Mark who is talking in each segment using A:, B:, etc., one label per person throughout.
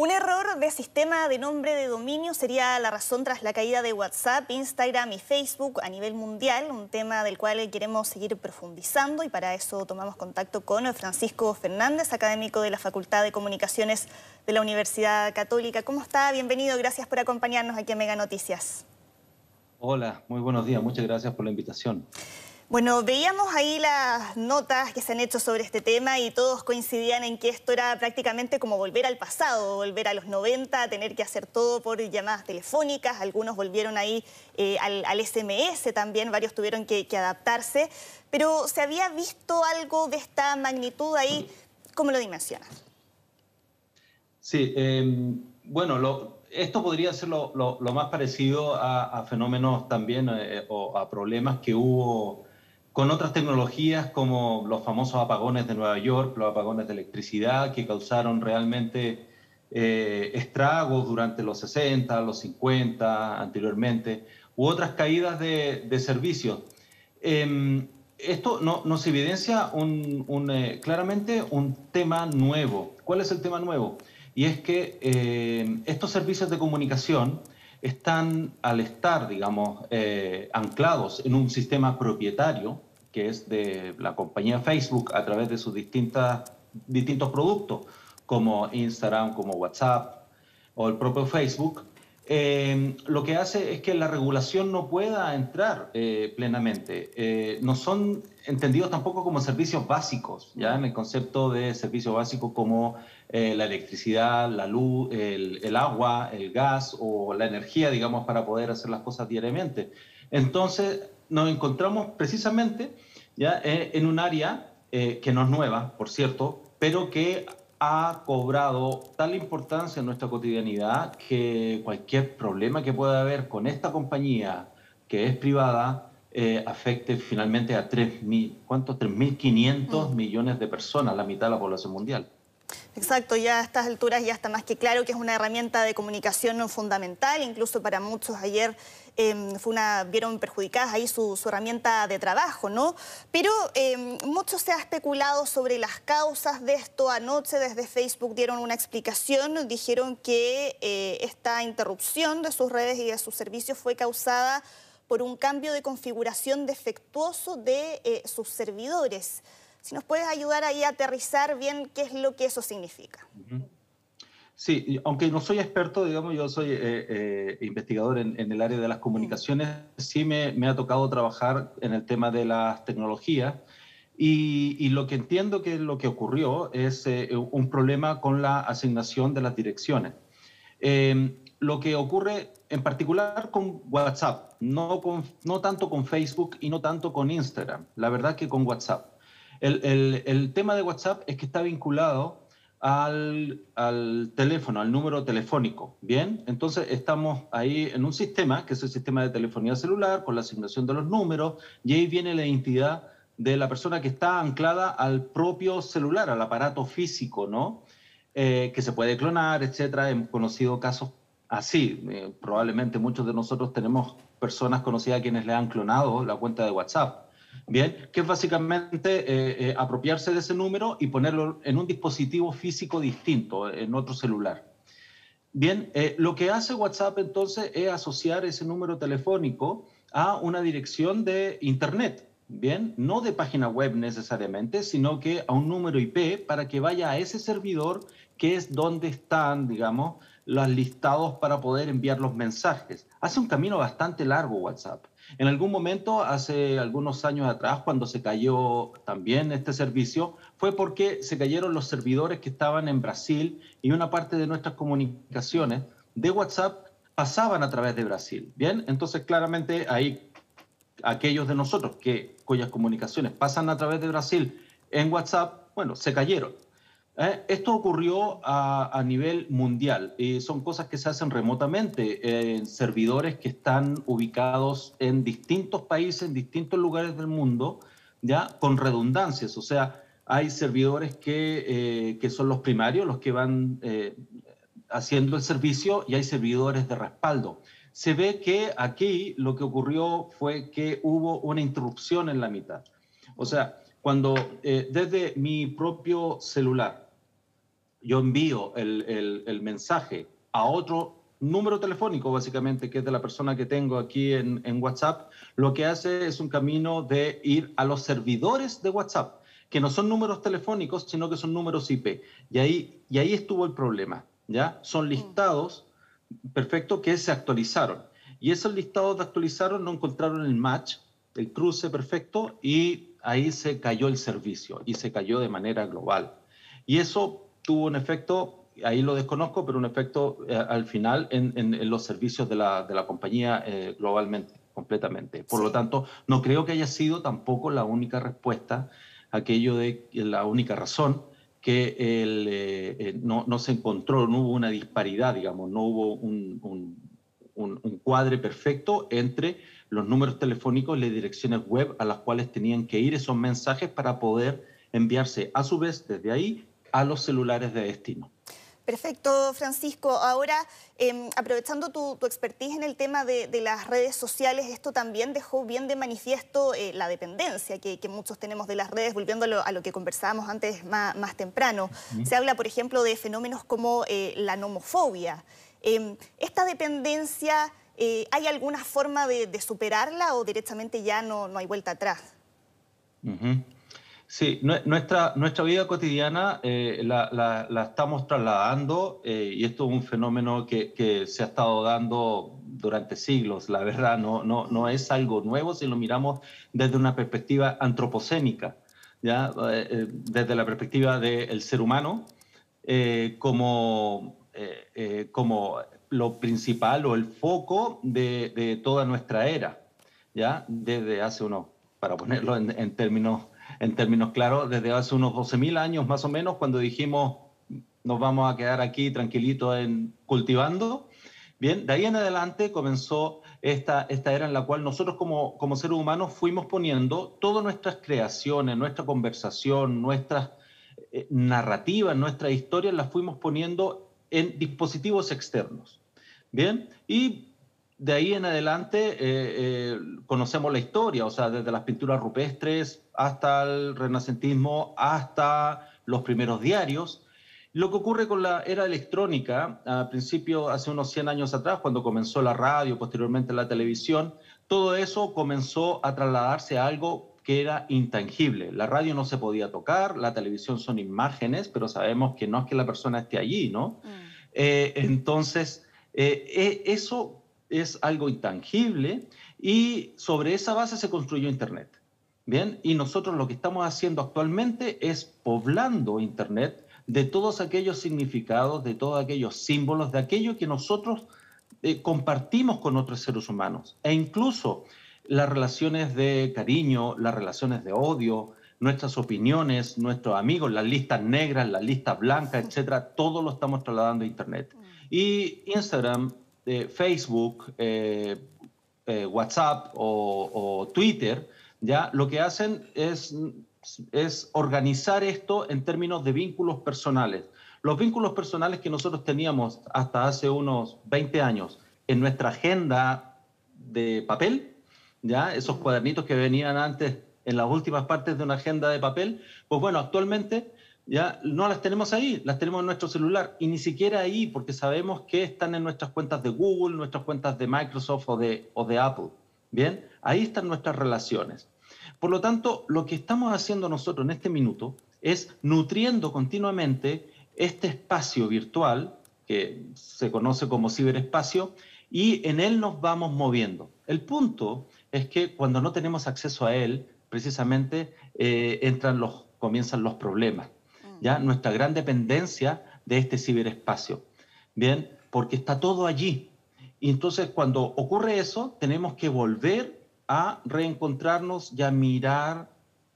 A: Un error de sistema de nombre de dominio sería la razón tras la caída de WhatsApp, Instagram y Facebook a nivel mundial, un tema del cual queremos seguir profundizando y para eso tomamos contacto con Francisco Fernández, académico de la Facultad de Comunicaciones de la Universidad Católica. ¿Cómo está? Bienvenido, gracias por acompañarnos aquí en Mega Noticias.
B: Hola, muy buenos días, muchas gracias por la invitación.
A: Bueno, veíamos ahí las notas que se han hecho sobre este tema y todos coincidían en que esto era prácticamente como volver al pasado, volver a los 90, tener que hacer todo por llamadas telefónicas, algunos volvieron ahí eh, al, SMS también, varios tuvieron que, adaptarse, pero ¿se había visto algo de esta magnitud ahí? ¿Cómo lo dimensionas?
B: Sí, em, bueno, esto podría ser lo, más parecido a, fenómenos también eh, o a problemas que hubo con otras tecnologías como los famosos apagones de Nueva York, los apagones de electricidad que causaron realmente eh, estragos durante los 60, los 50, anteriormente, u otras caídas de, servicios. Em, esto nos evidencia eh, claramente un tema nuevo. ¿Cuál es el tema nuevo? Y es que eh, estos servicios de comunicación están, al estar, digamos, eh, anclados en un sistema propietario, que es de la compañía Facebook a través de sus distintas, distintos productos, como Instagram, como WhatsApp o el propio Facebook, eh, lo que hace es que la regulación no pueda entrar eh, plenamente. no son entendidos tampoco como servicios básicos, ya en el concepto de servicios básicos como eh, la electricidad, la luz, el, agua, el gas o la energía, digamos, para poder hacer las cosas diariamente. Entonces, nos encontramos precisamente ya eh, en un área eh, que no es nueva, por cierto, pero que ha cobrado tal importancia en nuestra cotidianidad que cualquier problema que pueda haber con esta compañía que es privada afecte finalmente a 3.000, ¿cuántos? 3.500 mm. millones de personas, la mitad de la población mundial.
A: Exacto, ya a estas alturas ya está más que claro que es una herramienta de comunicación fundamental, incluso para muchos ayer em, fue una, vieron perjudicadas ahí su, herramienta de trabajo, ¿no? Pero em, mucho se ha especulado sobre las causas de esto. Anoche desde Facebook dieron una explicación, dijeron que eh, esta interrupción de sus redes y de sus servicios fue causada por un cambio de configuración defectuoso de eh, sus servidores. Si nos puedes ayudar ahí a aterrizar bien qué es lo que eso significa.
B: Sí, aunque no soy experto, digamos, yo soy eh, eh, investigador en, el área de las comunicaciones, sí me, ha tocado trabajar en el tema de las tecnologías y, lo que entiendo que lo que ocurrió es eh, un problema con la asignación de las direcciones. lo que ocurre en particular con WhatsApp, no, con, no tanto con Facebook y no tanto con Instagram, la verdad que con WhatsApp. El, tema de WhatsApp es que está vinculado al, teléfono, al número telefónico. Bien, entonces estamos ahí en un sistema, que es el sistema de telefonía celular, con la asignación de los números, y ahí viene la identidad de la persona que está anclada al propio celular, al aparato físico, ¿no? Eh, que se puede clonar, etcétera. Hemos conocido casos así. Eh, probablemente muchos de nosotros tenemos personas conocidas a quienes le han clonado la cuenta de WhatsApp. Bien, que es básicamente eh, eh, apropiarse de ese número y ponerlo en un dispositivo físico distinto, en otro celular. Bien, eh, lo que hace WhatsApp entonces es asociar ese número telefónico a una dirección de Internet. Bien, no de página web necesariamente, sino que a un número IP para que vaya a ese servidor que es donde están, digamos, los listados para poder enviar los mensajes. Hace un camino bastante largo WhatsApp. En algún momento, hace algunos años atrás, cuando se cayó también este servicio, fue porque se cayeron los servidores que estaban en Brasil y una parte de nuestras comunicaciones de WhatsApp pasaban a través de Brasil. Bien, entonces claramente ahí aquellos de nosotros que, cuyas comunicaciones pasan a través de Brasil en WhatsApp, bueno, se cayeron. Eh, esto ocurrió a, nivel mundial y son cosas que se hacen remotamente en servidores que están ubicados en distintos países, en distintos lugares del mundo, ya con redundancias. O sea, hay servidores que, eh, son los primarios, los que van eh, haciendo el servicio, y hay servidores de respaldo. Se ve que aquí lo que ocurrió fue que hubo una interrupción en la mitad. O sea, cuando eh, desde mi propio celular yo envío el, el, mensaje a otro número telefónico, básicamente, que es de la persona que tengo aquí en, en, WhatsApp, lo que hace es un camino de ir a los servidores de WhatsApp, que no son números telefónicos, sino que son números IP. Y ahí, y ahí estuvo el problema, ¿ya? Son mm. listados, perfecto, que se actualizaron. Y esos listados de actualizaron no encontraron el match, el cruce perfecto, y ahí se cayó el servicio, y se cayó de manera global. Y eso tuvo un efecto, ahí lo desconozco, pero un efecto eh, al final en, los servicios de la, de la compañía eh, globalmente, completamente. Por lo tanto, no creo que haya sido tampoco la única respuesta, aquello de la única razón que el, eh, no, no, se encontró, no hubo una disparidad, digamos, no hubo un, un, un, cuadre perfecto entre los números telefónicos y las direcciones web a las cuales tenían que ir esos mensajes para poder enviarse a su vez desde ahí a los celulares de destino.
A: Perfecto, Francisco. Ahora, em, aprovechando tu, expertise en el tema de, las redes sociales, esto también dejó bien de manifiesto eh, la dependencia que, muchos tenemos de las redes, volviendo a lo que conversábamos antes más, temprano. Se habla, por ejemplo, de fenómenos como eh, la nomofobia. Em, ¿Esta dependencia, eh, hay alguna forma de, superarla o directamente ya no, no hay vuelta atrás?
B: Sí, nuestra, nuestra vida cotidiana eh, la, la, estamos trasladando eh, y esto es un fenómeno que, que, se ha estado dando durante siglos, la verdad, no, no, no es algo nuevo si lo miramos desde una perspectiva antropocénica, ¿ya? Eh, desde la perspectiva del ser humano como, como lo principal o el foco de, de, toda nuestra era, ¿ya? desde hace unos, para ponerlo en, en términos en términos claros, desde hace unos 12.000 años más o menos, cuando dijimos nos vamos a quedar aquí tranquilitos en cultivando. Bien, de ahí en adelante comenzó esta, esta era en la cual nosotros como, como seres humanos fuimos poniendo todas nuestras creaciones, nuestra conversación, nuestras eh, narrativas, nuestras historias, las fuimos poniendo en dispositivos externos. Bien, y de ahí en adelante eh, eh, conocemos la historia, o sea, desde las pinturas rupestres hasta el renacentismo, hasta los primeros diarios. Lo que ocurre con la era electrónica, al principio, hace unos 100 años atrás, cuando comenzó la radio, posteriormente la televisión, todo eso comenzó a trasladarse a algo que era intangible. La radio no se podía tocar, la televisión son imágenes, pero sabemos que no es que la persona esté allí, ¿no? Mm. Eh, entonces, eso es algo intangible y sobre esa base se construyó Internet. Bien, y nosotros lo que estamos haciendo actualmente es poblando Internet de todos aquellos significados, de todos aquellos símbolos, de aquello que nosotros eh, compartimos con otros seres humanos. E incluso las relaciones de cariño, las relaciones de odio, nuestras opiniones, nuestros amigos, las listas negras, las listas blancas, etcétera, todo lo estamos trasladando a Internet. Mm. Y Instagram Facebook, eh, eh, WhatsApp o, Twitter, ya lo que hacen es, es organizar esto en términos de vínculos personales. Los vínculos personales que nosotros teníamos hasta hace unos 20 años en nuestra agenda de papel, ya esos cuadernitos que venían antes en las últimas partes de una agenda de papel, pues bueno, actualmente ya no las tenemos ahí, las tenemos en nuestro celular y ni siquiera ahí porque sabemos que están en nuestras cuentas de Google, nuestras cuentas de Microsoft o de, Apple. Bien, ahí están nuestras relaciones. Por lo tanto, lo que estamos haciendo nosotros en este minuto es nutriendo continuamente este espacio virtual que se conoce como ciberespacio y en él nos vamos moviendo. El punto es que cuando no tenemos acceso a él, precisamente eh, entran los, comienzan los problemas ¿ya? nuestra gran dependencia de este ciberespacio. Bien, porque está todo allí. Y entonces cuando ocurre eso, tenemos que volver a reencontrarnos y a mirar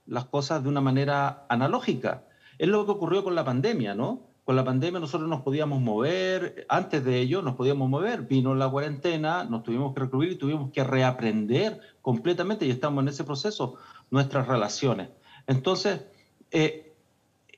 B: las cosas de una manera analógica. Es lo que ocurrió con la pandemia, ¿no? Con la pandemia nosotros nos podíamos mover, antes de ello nos podíamos mover, vino la cuarentena, nos tuvimos que recluir y tuvimos que reaprender completamente y estamos en ese proceso, nuestras relaciones. Entonces, eh,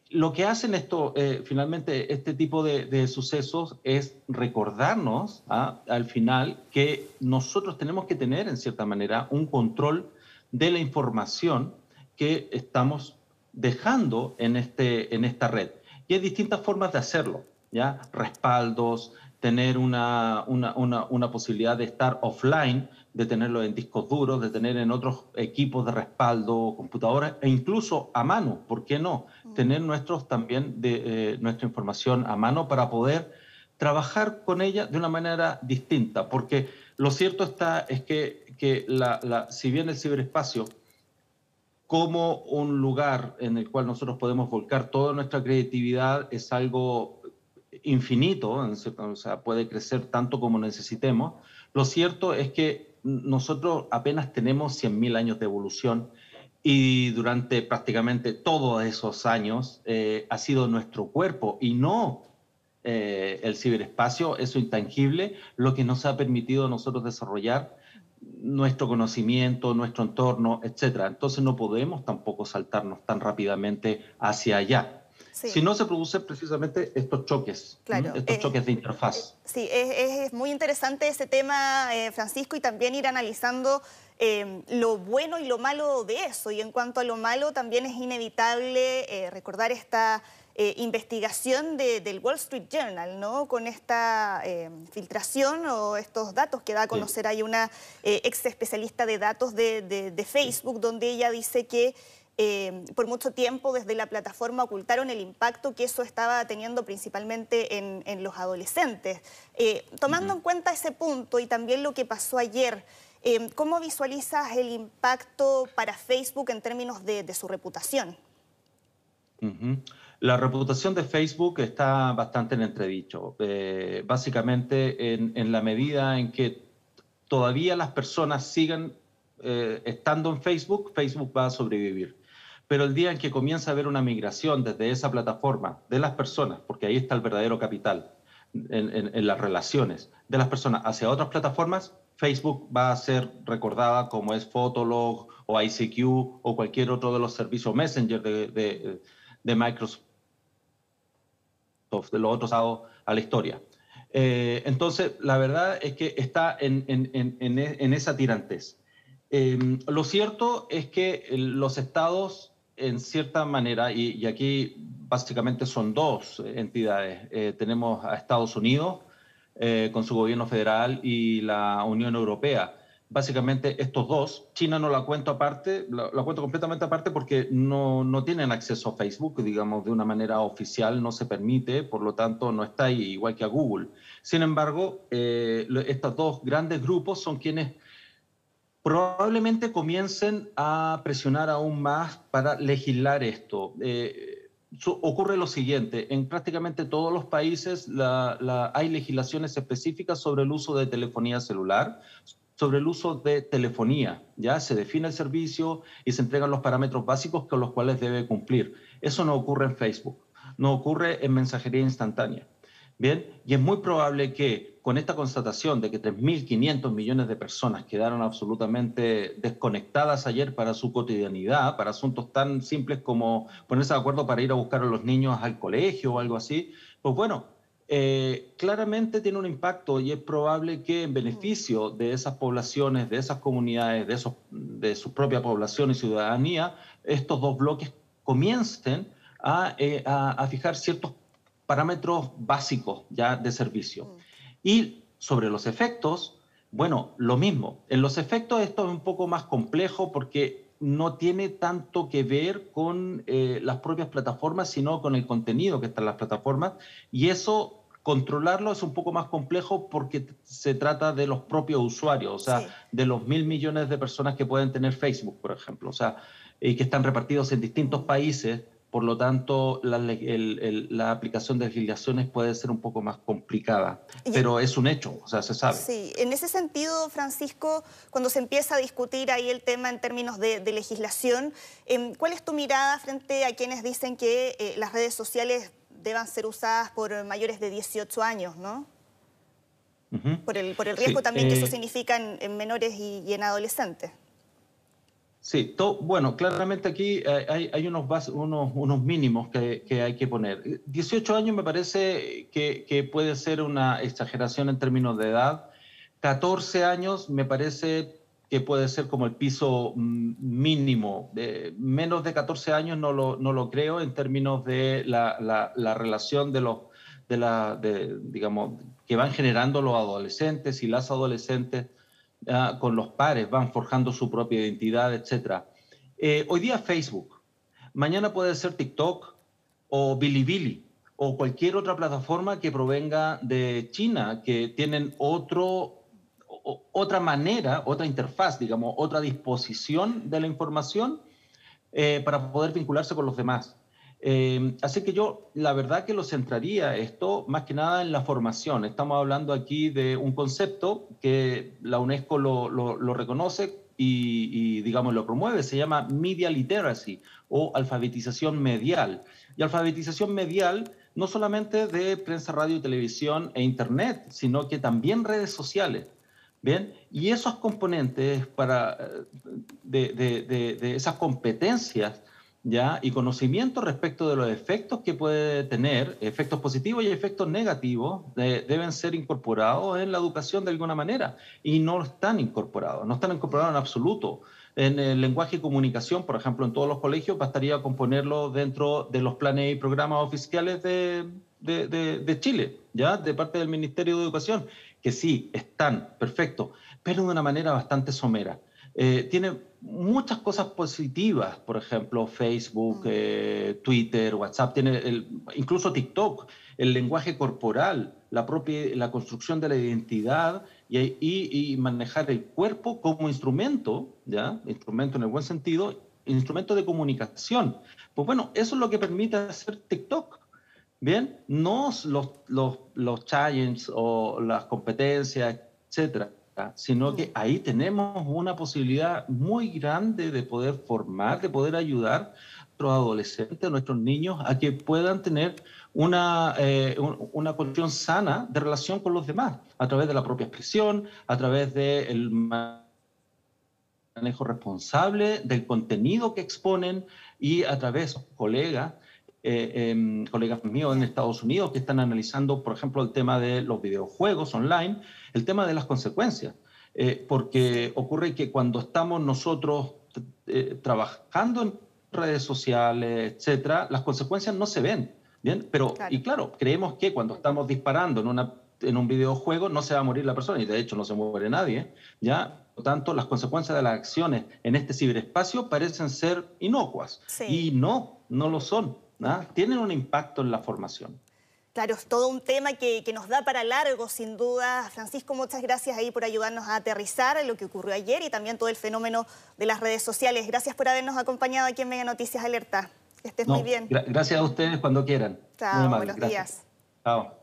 B: lo que hacen esto, eh, finalmente, este tipo de, sucesos es recordarnos ¿ah? al final que nosotros tenemos que tener, en cierta manera, un control de la información que estamos dejando en, este, en esta red. Y hay distintas formas de hacerlo, ¿ya? Respaldos, tener una, una, una, una posibilidad de estar offline, de tenerlo en discos duros, de tener en otros equipos de respaldo, computadoras e incluso a mano, ¿por qué no? Tener nuestros también de eh, nuestra información a mano para poder trabajar con ella de una manera distinta, porque lo cierto está es que, que la, si bien el ciberespacio como un lugar en el cual nosotros podemos volcar toda nuestra creatividad es algo infinito, o sea, puede crecer tanto como necesitemos. Lo cierto es que nosotros apenas tenemos 100.000 años de evolución y durante prácticamente todos esos años eh, ha sido nuestro cuerpo y no eh, el ciberespacio, eso intangible, lo que nos ha permitido a nosotros desarrollar nuestro conocimiento, nuestro entorno, etc. Entonces no podemos tampoco saltarnos tan rápidamente hacia allá. Si no se producen precisamente estos choques, estos eh, choques de interfaz.
A: Eh, sí, es, muy interesante ese tema, eh, Francisco, y también ir analizando lo bueno y lo malo de eso. Y en cuanto a lo malo, también es inevitable recordar esta investigación del Wall Street Journal, ¿no? Con esta filtración o estos datos que da a conocer hay una ex especialista de datos de Facebook, donde ella dice que eh, por mucho tiempo desde la plataforma ocultaron el impacto que eso estaba teniendo principalmente en, los adolescentes. Eh, tomando en cuenta ese punto y también lo que pasó ayer, eh, ¿cómo visualizas el impacto para Facebook en términos de, su reputación?
B: La reputación de Facebook está bastante en entredicho. básicamente, en, la medida en que todavía las personas sigan estando en Facebook, Facebook va a sobrevivir. Pero el día en que comienza a haber una migración desde esa plataforma de las personas, porque ahí está el verdadero capital en, las relaciones de las personas hacia otras plataformas, Facebook va a ser recordada como es Fotolog o ICQ o cualquier otro de los servicios Messenger de, Microsoft, de los otros a la historia. Eh, entonces, la verdad es que está en, esa tirantez. Eh, lo cierto es que los estados en cierta manera, y, aquí básicamente son dos entidades. Eh, tenemos a Estados Unidos eh, con su gobierno federal y la Unión Europea. Básicamente estos dos, China no la cuento aparte, la, cuento completamente aparte porque no, no, tienen acceso a Facebook, digamos, de una manera oficial no se permite, por lo tanto no está ahí, igual que a Google. Sin embargo, eh, estos dos grandes grupos son quienes probablemente comiencen a presionar aún más para legislar esto. Eh, ocurre lo siguiente, en prácticamente todos los países hay legislaciones específicas sobre el uso de telefonía celular, sobre el uso de telefonía. Ya se define el servicio y se entregan los parámetros básicos con los cuales debe cumplir. Eso no ocurre en Facebook, no ocurre en mensajería instantánea. Bien, y es muy probable que con esta constatación de que 3.500 millones de personas quedaron absolutamente desconectadas ayer para su cotidianidad, para asuntos tan simples como ponerse de acuerdo para ir a buscar a los niños al colegio o algo así, pues bueno, eh, claramente tiene un impacto y es probable que en beneficio de esas poblaciones, de esas comunidades, de, esos, de su propia población y ciudadanía, estos dos bloques comiencen a, eh, a, a fijar ciertos parámetros básicos ya de servicio. Y sobre los efectos, bueno, lo mismo. En los efectos esto es un poco más complejo porque no tiene tanto que ver con eh, las propias plataformas, sino con el contenido que está en las plataformas. Y eso, controlarlo es un poco más complejo porque se trata de los propios usuarios, o sea, de los mil millones de personas que pueden tener Facebook, por ejemplo, o sea, y que están repartidos en distintos países por lo tanto, la, aplicación de legislaciones puede ser un poco más complicada, pero es un hecho, o sea, se sabe.
A: Sí, en ese sentido, Francisco, cuando se empieza a discutir ahí el tema en términos de, legislación, em, ¿cuál es tu mirada frente a quienes dicen que eh, las redes sociales deban ser usadas por mayores de 18 años, ¿no? por, el, por el riesgo también que eso eh, significa en, menores y en adolescentes.
B: Sí, bueno, claramente aquí hay, unos, unos, unos, mínimos que, que, hay que poner. 18 años me parece que, que, puede ser una exageración en términos de edad. 14 años me parece que puede ser como el piso mm, mínimo. De menos de 14 años no lo, no lo creo en términos de la, la, relación de los, de la, de, digamos, que van generando los adolescentes y las adolescentes ah, con los pares, van forjando su propia identidad, etc. Eh, hoy día Facebook, mañana puede ser TikTok o Bilibili o cualquier otra plataforma que provenga de China, que tienen otro otra manera, otra interfaz, digamos, otra disposición de la información eh, para poder vincularse con los demás. Eh, así que yo, la verdad que lo centraría esto más que nada en la formación. Estamos hablando aquí de un concepto que la UNESCO lo, reconoce y, digamos, lo promueve. Se llama Media Literacy o alfabetización medial. Y alfabetización medial no solamente de prensa, radio televisión e internet, sino que también redes sociales. Bien, y esos componentes para, de, de, esas competencias ¿ya? y conocimiento respecto de los efectos que puede tener, efectos positivos y efectos negativos, deben ser incorporados en la educación de alguna manera y no están incorporados, no están incorporados en absoluto. En el lenguaje y comunicación, por ejemplo, en todos los colegios, bastaría con ponerlo dentro de los planes y programas oficiales de, de Chile, ¿ya? de parte del Ministerio de Educación que sí, están, perfecto, pero de una manera bastante somera. Eh, tiene muchas cosas positivas, por ejemplo, Facebook, mm. eh, Twitter, WhatsApp, tiene incluso TikTok, el lenguaje corporal, la propia la construcción de la identidad y, y, manejar el cuerpo como instrumento, ¿ya? Instrumento en el buen sentido, instrumento de comunicación. Pues bueno, eso es lo que permite hacer TikTok. Bien, no los, los, los challenges o las competencias, etcétera, sino que ahí tenemos una posibilidad muy grande de poder formar, de poder ayudar a nuestros adolescentes, a nuestros niños, a que puedan tener una, eh, una condición sana de relación con los demás, a través de la propia expresión, a través del manejo responsable del contenido que exponen y a través, colegas, eh, em, colegas míos en Estados Unidos que están analizando, por ejemplo, el tema de los videojuegos online, el tema de las consecuencias. Eh, porque ocurre que cuando estamos nosotros eh, trabajando en redes sociales, etcétera, las consecuencias no se ven. ¿bien? Pero, y claro, creemos que cuando estamos disparando en, una, en un videojuego no se va a morir la persona, y de hecho no se muere nadie, ¿ya? Por lo tanto, las consecuencias de las acciones en este ciberespacio parecen ser inocuas. Y no, no lo son. Tienen un impacto en la formación.
A: Claro, es todo un tema que, nos da para largo, sin duda. Francisco, muchas gracias ahí por ayudarnos a aterrizar lo que ocurrió ayer y también todo el fenómeno de las redes sociales. Gracias por habernos acompañado aquí en Mega Noticias Alerta. Que estés muy bien.
B: gracias a ustedes cuando quieran.
A: Chao, buenos días.
B: Chao.